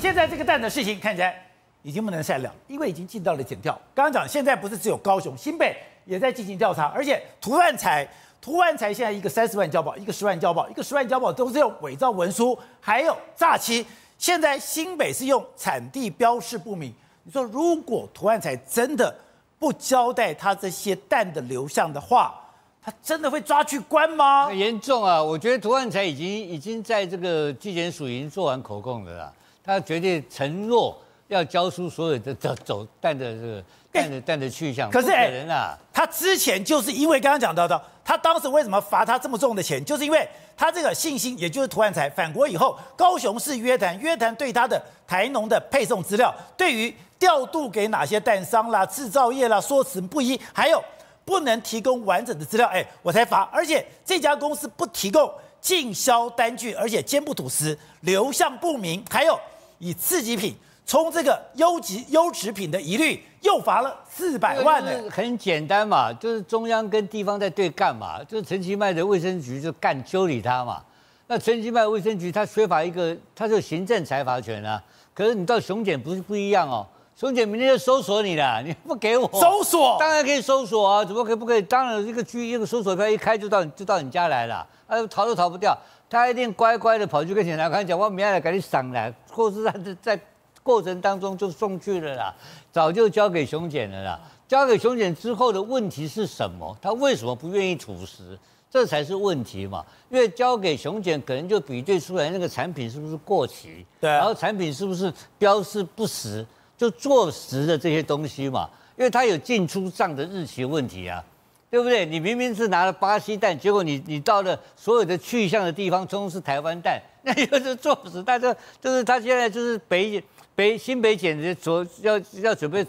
现在这个蛋的事情看起来已经不能善了，因为已经进到了检调。刚刚讲，现在不是只有高雄、新北也在进行调查，而且涂万才、涂万才现在一个三十万交保，一个十万交保，一个十万交保都是用伪造文书，还有诈欺。现在新北是用产地标示不明。你说如果涂万才真的不交代他这些蛋的流向的话，他真的会抓去关吗？很严重啊！我觉得涂万才已经已经在这个地检署已经做完口供了啦。他绝对承诺要交出所有的走走蛋的这个蛋的蛋的去向。可是哎，人啊，他之前就是因为刚刚讲到的，他当时为什么罚他这么重的钱？就是因为他这个信心，也就是涂万才返国以后，高雄市约谈，约谈对他的台农的配送资料，对于调度给哪些蛋商啦、制造业啦，说辞不一，还有。不能提供完整的资料，哎，我才罚。而且这家公司不提供进销单据，而且坚不吐实，流向不明，还有以次级品充这个优级优质品的疑虑，又罚了四百万呢。很简单嘛，就是中央跟地方在对干嘛？就是陈其迈的卫生局就干修理他嘛。那陈其迈卫生局他缺乏一个，他就行政裁罚权啊。可是你到熊检不是不一样哦。熊检明天就搜索你了，你不给我搜索，当然可以搜索啊，怎么可以不可以？当然一个拘一个搜索票一开就到就到你家来了，啊，逃都逃不掉，他一定乖乖的跑去跟检察官讲，我明天来给你赏来，或是在在过程当中就送去了啦，早就交给熊检了啦。交给熊检之后的问题是什么？他为什么不愿意吐实？这才是问题嘛。因为交给熊检，可能就比对出来那个产品是不是过期，对，然后产品是不是标示不实。就坐实的这些东西嘛，因为它有进出账的日期问题啊，对不对？你明明是拿了巴西蛋，结果你你到了所有的去向的地方，都是台湾蛋，那就是做死。但是就是他现在就是北北新北检的所要要准备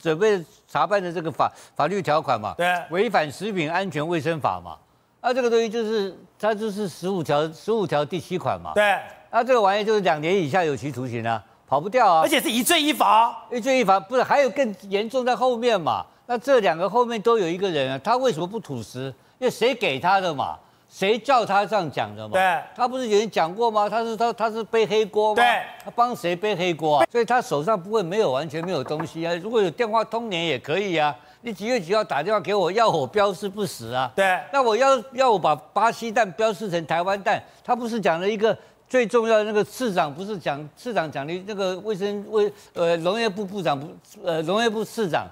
准备查办的这个法法律条款嘛，对，违反食品安全卫生法嘛，啊，这个东西就是它就是十五条十五条第七款嘛，对，啊，这个玩意就是两年以下有期徒刑啊。跑不掉啊！而且是一罪一罚，一罪一罚不是还有更严重在后面嘛？那这两个后面都有一个人啊，他为什么不吐实？因为谁给他的嘛？谁叫他这样讲的嘛？对，他不是有人讲过吗？他是他他是背黑锅吗？对，他帮谁背黑锅啊？所以他手上不会没有完全没有东西啊。如果有电话通联也可以啊。你几月几号打电话给我要我标示不实啊？对，那我要要我把巴西蛋标示成台湾蛋，他不是讲了一个？最重要的那个市长不是讲市长讲的那个卫生卫呃农业部部长不呃农业部市长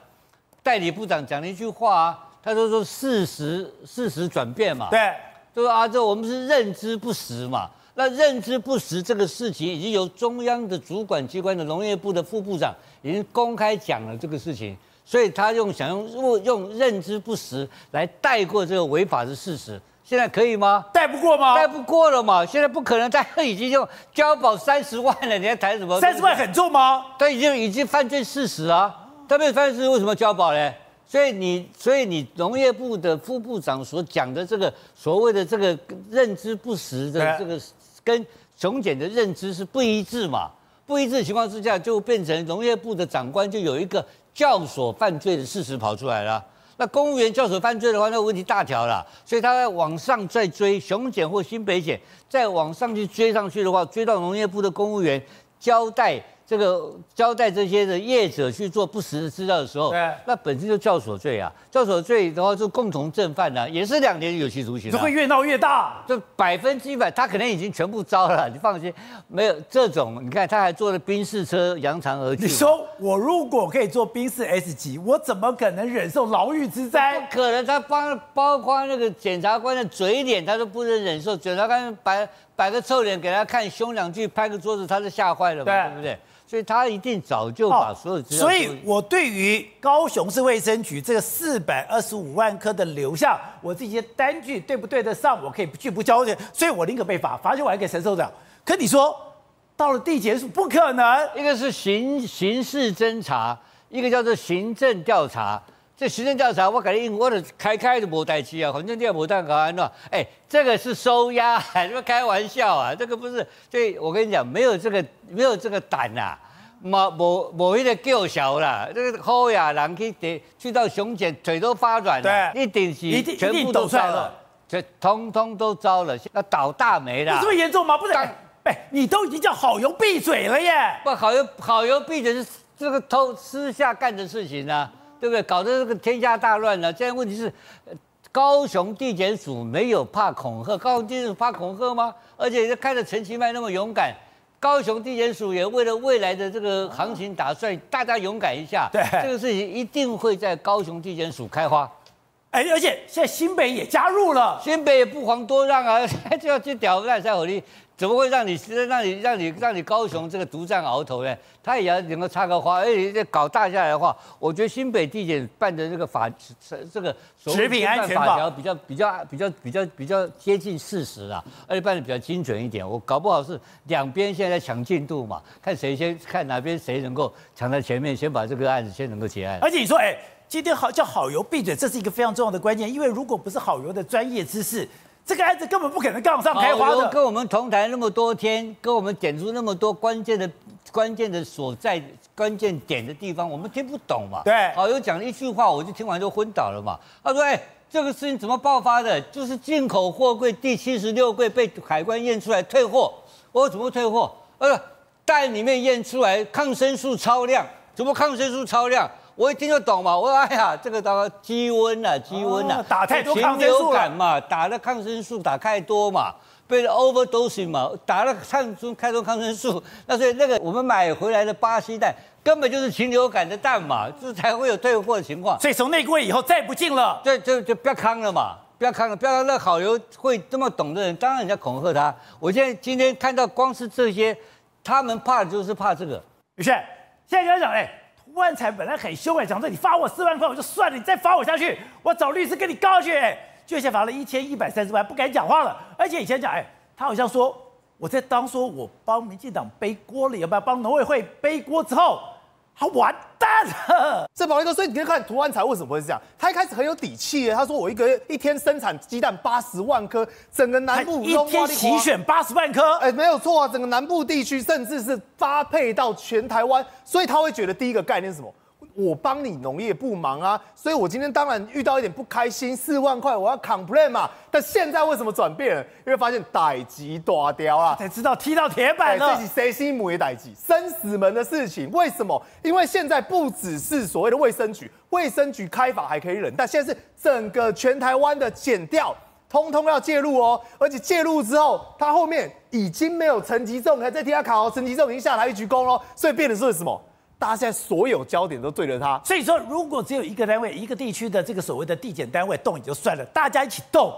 代理部长讲了一句话啊，他就说事实事实转变嘛，对，就说啊这我们是认知不实嘛，那认知不实这个事情已经由中央的主管机关的农业部的副部长已经公开讲了这个事情，所以他用想用用用认知不实来带过这个违法的事实。现在可以吗？带不过吗？带不过了嘛！现在不可能，他已经用交保三十万了，你还谈什么？三十万很重吗？他已经已经犯罪事实啊！他没有犯罪事实，为什么交保呢？所以你，所以你农业部的副部长所讲的这个所谓的这个认知不实的这个，跟熊检的认知是不一致嘛？不一致的情况之下，就变成农业部的长官就有一个教唆犯罪的事实跑出来了。那公务员教唆犯罪的话，那问题大条了，所以他在往上再追，熊检或新北检再往上去追上去的话，追到农业部的公务员交代。这个交代这些的业者去做不实的资料的时候，对，那本身就教唆罪啊，教唆罪的话就共同正犯呢、啊，也是两年有期徒刑、啊。就会越闹越大，就百分之一百，他可能已经全部招了，你放心，没有这种，你看他还坐了宾士车扬长而去。你说我如果可以坐宾士 S 级，我怎么可能忍受牢狱之灾？不可能，他包包括那个检察官的嘴脸，他都不能忍受。检察官摆摆个臭脸给他看，凶两句，拍个桌子，他就吓坏了嘛，对，对不对？所以他一定早就把所有资料、哦。所以我对于高雄市卫生局这个四百二十五万颗的流向，我这些单据对不对得上？我可以拒不交钱，所以我宁可被罚，罚就还给陈首长。可你说到了地检署，不可能。一个是刑刑事侦查，一个叫做行政调查。这行政调查，我感觉我的开开的无代志啊，反正你也无当搞安怎？哎，这个是收押，你们开玩笑啊？这个不是，所以我跟你讲，没有这个，没有这个胆呐，冇冇冇一个够小啦，这个好呀，人去得去到熊检，腿都发软了，对，一定是一定全部都招了，这通通都糟了，那倒大霉了。有这么严重吗？不是，哎，你都已经叫好油闭嘴了耶！不，好油好油闭嘴是这个偷私下干的事情啊，对不对？搞得这个天下大乱了啊。现在问题是，高雄地检署没有怕恐吓，高雄地检署怕恐吓吗？而且看着陈其迈那么勇敢，高雄地检署也为了未来的这个行情打算，大家勇敢一下。对，这个事情一定会在高雄地检署开花。哎，而且现在新北也加入了，新北也不遑多让啊，就要去屌烂赛火力，怎么会让你让你让你让你高雄这个独占鳌头呢？他也要能够插个花，而且这搞大下来的话，我觉得新北地检办的这个法这个食品安全法条比较比较比较比较比较接近事实啊，而且办的比较精准一点。我搞不好是两边现在在抢进度嘛，看谁先看哪边谁能够抢在前面，先把这个案子先能够结案。而且你说，哎。今天好叫好油闭嘴，这是一个非常重要的关键，因为如果不是好油的专业知识，这个案子根本不可能杠上开花的。跟我们同台那么多天，跟我们点出那么多关键的、关键的所在、关键点的地方，我们听不懂嘛？对，好友讲了一句话，我就听完就昏倒了嘛。他说：“哎，这个事情怎么爆发的？就是进口货柜第七十六柜被海关验出来退货。我说怎么退货？呃，袋里面验出来抗生素超量，怎么抗生素超量？”我一听就懂嘛，我说哎呀，这个当鸡瘟啊，鸡瘟啊，打太多抗生素嘛，打了抗生素打太多嘛，被 overdosing 嘛，打了抗生太多抗生素，那所以那个我们买回来的巴西蛋根本就是禽流感的蛋嘛，这才会有退货的情况。所以从那个位以后再不进了，对就就不要康了嘛，不要康了，不要让那好油会这么懂的人，当然人家恐吓他。我现在今天看到光是这些，他们怕的就是怕这个。宇轩，现在就要讲哎。万才本来很凶哎，讲说你罚我四万块我就算了，你再罚我下去，我找律师跟你告去。哎，就先罚了一千一百三十万，不敢讲话了。而且以前讲，哎，他好像说我在当说我帮民进党背锅了，要不要帮农委会背锅之后。他完蛋了，这宝力哥，所以你可以看涂安才为什么会是这样？他一开始很有底气耶，他说我一个月一天生产鸡蛋八十万颗，整个南部一天齐选八十万颗，哎，没有错啊，整个南部地区甚至是发配到全台湾，所以他会觉得第一个概念是什么？我帮你农业部忙啊，所以我今天当然遇到一点不开心，四万块我要 complain 嘛。但现在为什么转变了？因为发现代志大雕啊，才知道踢到铁板了。自己谁心母的代志，生死门的事情。为什么？因为现在不只是所谓的卫生局，卫生局开法还可以忍，但现在是整个全台湾的减掉，通通要介入哦。而且介入之后，他后面已经没有陈吉仲还在替他考，陈吉仲已经下台一鞠躬喽。所以变的是什么？大家现在所有焦点都对着他，所以说，如果只有一个单位、一个地区的这个所谓的地检单位动也就算了，大家一起动，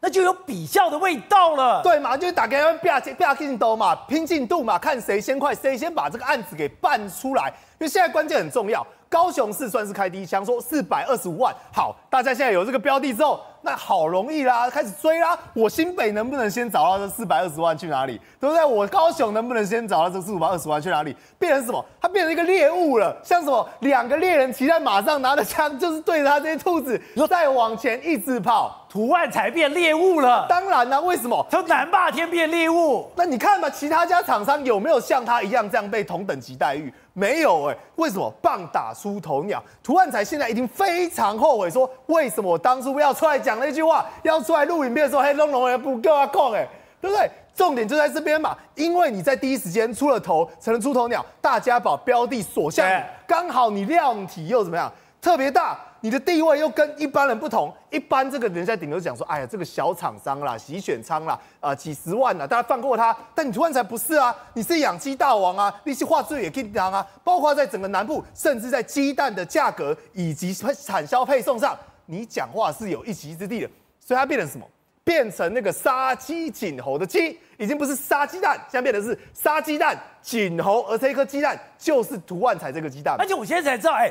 那就有比较的味道了。对嘛，就打开不要不要进度嘛，拼进度嘛，看谁先快，谁先把这个案子给办出来。因为现在关键很重要，高雄市算是开第一枪，说四百二十五万。好，大家现在有这个标的之后。那好容易啦，开始追啦！我新北能不能先找到这四百二十万去哪里？对不对？我高雄能不能先找到这四百二十万去哪里？变成什么？它变成一个猎物了，像什么？两个猎人骑在马上，拿着枪，就是对着他这些兔子，再往前一直跑。图案才变猎物了。当然啦、啊，为什么？从南霸天变猎物？那你看嘛，其他家厂商有没有像他一样这样被同等级待遇？没有哎、欸，为什么？棒打出头鸟。图案才现在已经非常后悔，说为什么我当初不要出来讲那句话，要出来录影片的时候，嘿，弄龙也不够啊，讲哎，对不对？重点就在这边嘛，因为你在第一时间出了头，成了出头鸟，大家把标的锁向你，刚好你量体又怎么样？特别大，你的地位又跟一般人不同。一般这个人在顶多讲说，哎呀，这个小厂商啦，洗选仓啦，啊、呃，几十万啦，大家放过他。但你突然才不是啊，你是养鸡大王啊，利息化最也可以当啊。包括在整个南部，甚至在鸡蛋的价格以及产销配送上，你讲话是有一席之地的。所以它变成什么？变成那个杀鸡儆猴的鸡，已经不是杀鸡蛋，现在变成是杀鸡蛋儆猴，而这一颗鸡蛋就是涂万才这个鸡蛋。而且我现在才知道，哎。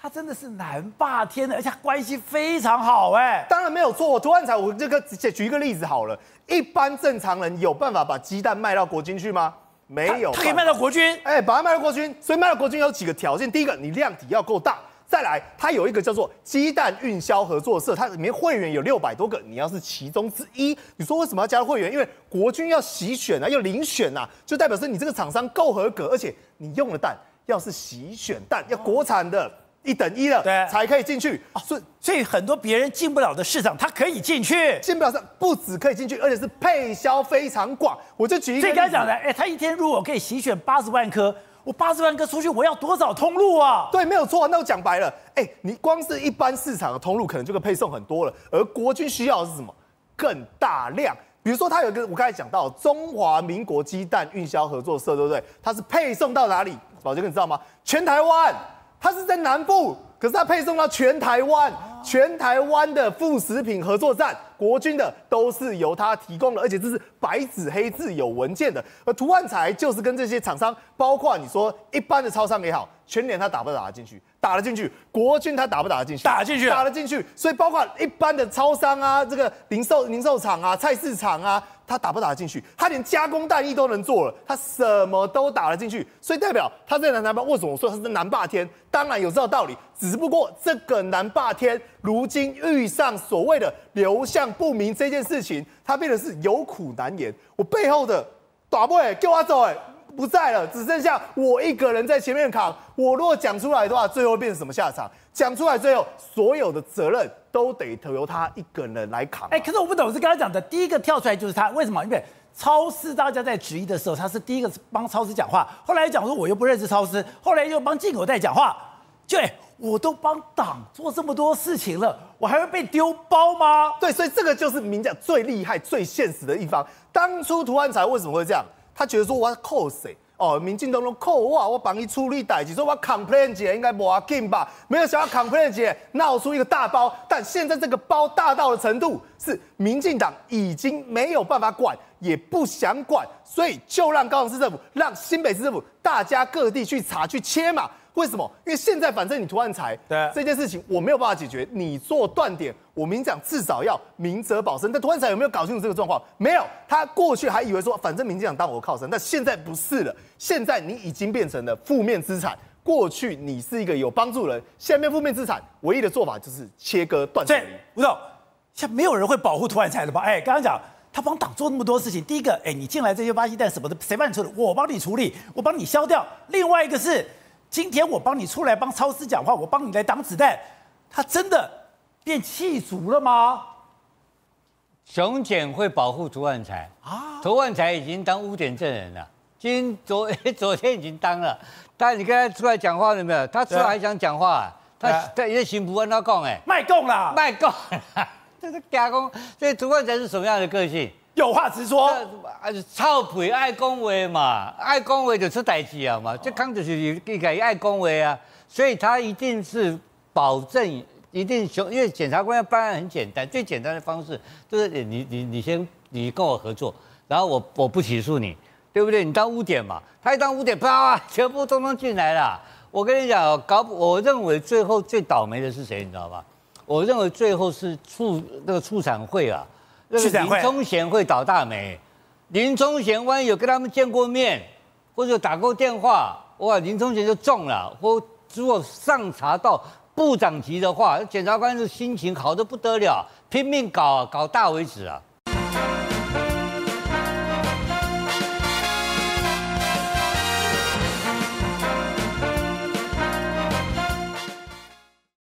他真的是南霸天的，而且关系非常好哎。当然没有错，我涂万才，我这个举一个例子好了。一般正常人有办法把鸡蛋卖到国军去吗？没有。他可以卖到国军？哎，把它卖到国军。所以卖到国军有几个条件：第一个，你量体要够大；再来，它有一个叫做鸡蛋运销合作社，它里面会员有六百多个，你要是其中之一。你说为什么要加入会员？因为国军要洗选啊，要遴选啊，就代表说你这个厂商够合格，而且你用的蛋要是洗选蛋，要国产的。一等一了，对，才可以进去。所以所以很多别人进不了的市场，它可以进去。进不了，不止可以进去，而且是配销非常广。我就举一个，所以刚才讲的，哎，他一天如果可以洗选八十万颗，我八十万个出去，我要多少通路啊？对，没有错。那我讲白了，哎，你光是一般市场的通路，可能就可以配送很多了。而国军需要的是什么？更大量。比如说，他有一个我刚才讲到中华民国鸡蛋运销合作社，对不对？它是配送到哪里？宝杰哥，你知道吗？全台湾，它是在南部，可是它配送到全台湾，全台湾的副食品合作站，国军的都是由他提供的，而且这是白纸黑字有文件的。而图万材就是跟这些厂商，包括你说一般的超商也好，全年他打不打得进去？打得进去，国军他打不打得进去？打进去，打得进去。所以包括一般的超商啊，这个零售零售场啊，菜市场啊，他打不打得进去？他连加工蛋液都能做了，他什么都打得进去。所以代表他在南南为什么说他是南霸天？当然有这个道理，只不过这个南霸天如今遇上所谓的流向不明这件事情，他变得是有苦难言。我背后的大妹叫我走哎。不在了，只剩下我一个人在前面扛。我如果讲出来的话，最后会变成什么下场？讲出来，最后所有的责任都得由他一个人来扛。哎，可是我不懂，是刚才讲的第一个跳出来就是他，为什么？因为超市大家在质疑的时候，他是第一个帮超市讲话。后来讲说我又不认识超市，后来又帮进口代讲话。就哎，我都帮党做这么多事情了，我还会被丢包吗？对，所以这个就是民讲最厉害、最现实的一方。当初图万材为什么会这样？他觉得说我要扣谁？哦，民进党都扣我，我帮你处理代志，说我 complain 姐应该不要紧吧？没有想要 complain 姐闹出一个大包，但现在这个包大到的程度，是民进党已经没有办法管，也不想管，所以就让高雄市政府、让新北市政府，大家各地去查去切嘛。为什么？因为现在反正你图万材对这件事情我没有办法解决，你做断点，我明讲至少要明哲保身。但图万材有没有搞清楚这个状况？没有，他过去还以为说反正民进党当我靠山，但现在不是了。现在你已经变成了负面资产。过去你是一个有帮助人，现在变负面资产，唯一的做法就是切割断舍离。吴总，现在没有人会保护图万材了吧？哎，刚刚讲他帮党做那么多事情，第一个，哎，你进来这些垃圾蛋什么的，谁帮你处理？我帮你处理，我帮你消掉。另外一个是。今天我帮你出来帮超市讲话，我帮你来挡子弹，他真的变气足了吗？雄检会保护图万才啊，图万才已经当污点证人了，今昨 昨天已经当了，但你刚才出来讲话了没有？他出来还想讲话，他他也行不？按他讲哎，卖供啦，卖供，这是假公，所以图万才是什么样的个性？有话直说，啊，臭屁爱讲话嘛，爱讲话就出代志啊嘛，这康就是一个爱讲话啊，所以他一定是保证，一定雄，因为检察官要办案很简单，最简单的方式就是你你你先你跟我合作，然后我我不起诉你，对不对？你当污点嘛，他一当污点，啪，全部通通进来了。我跟你讲，搞，我认为最后最倒霉的是谁，你知道吧？我认为最后是促那个促产会啊。林宗贤会倒大霉，林宗贤万一有跟他们见过面，或者打过电话，哇，林宗贤就中了。或如果上查到部长级的话，检察官是心情好的不得了，拼命搞搞大为止啊。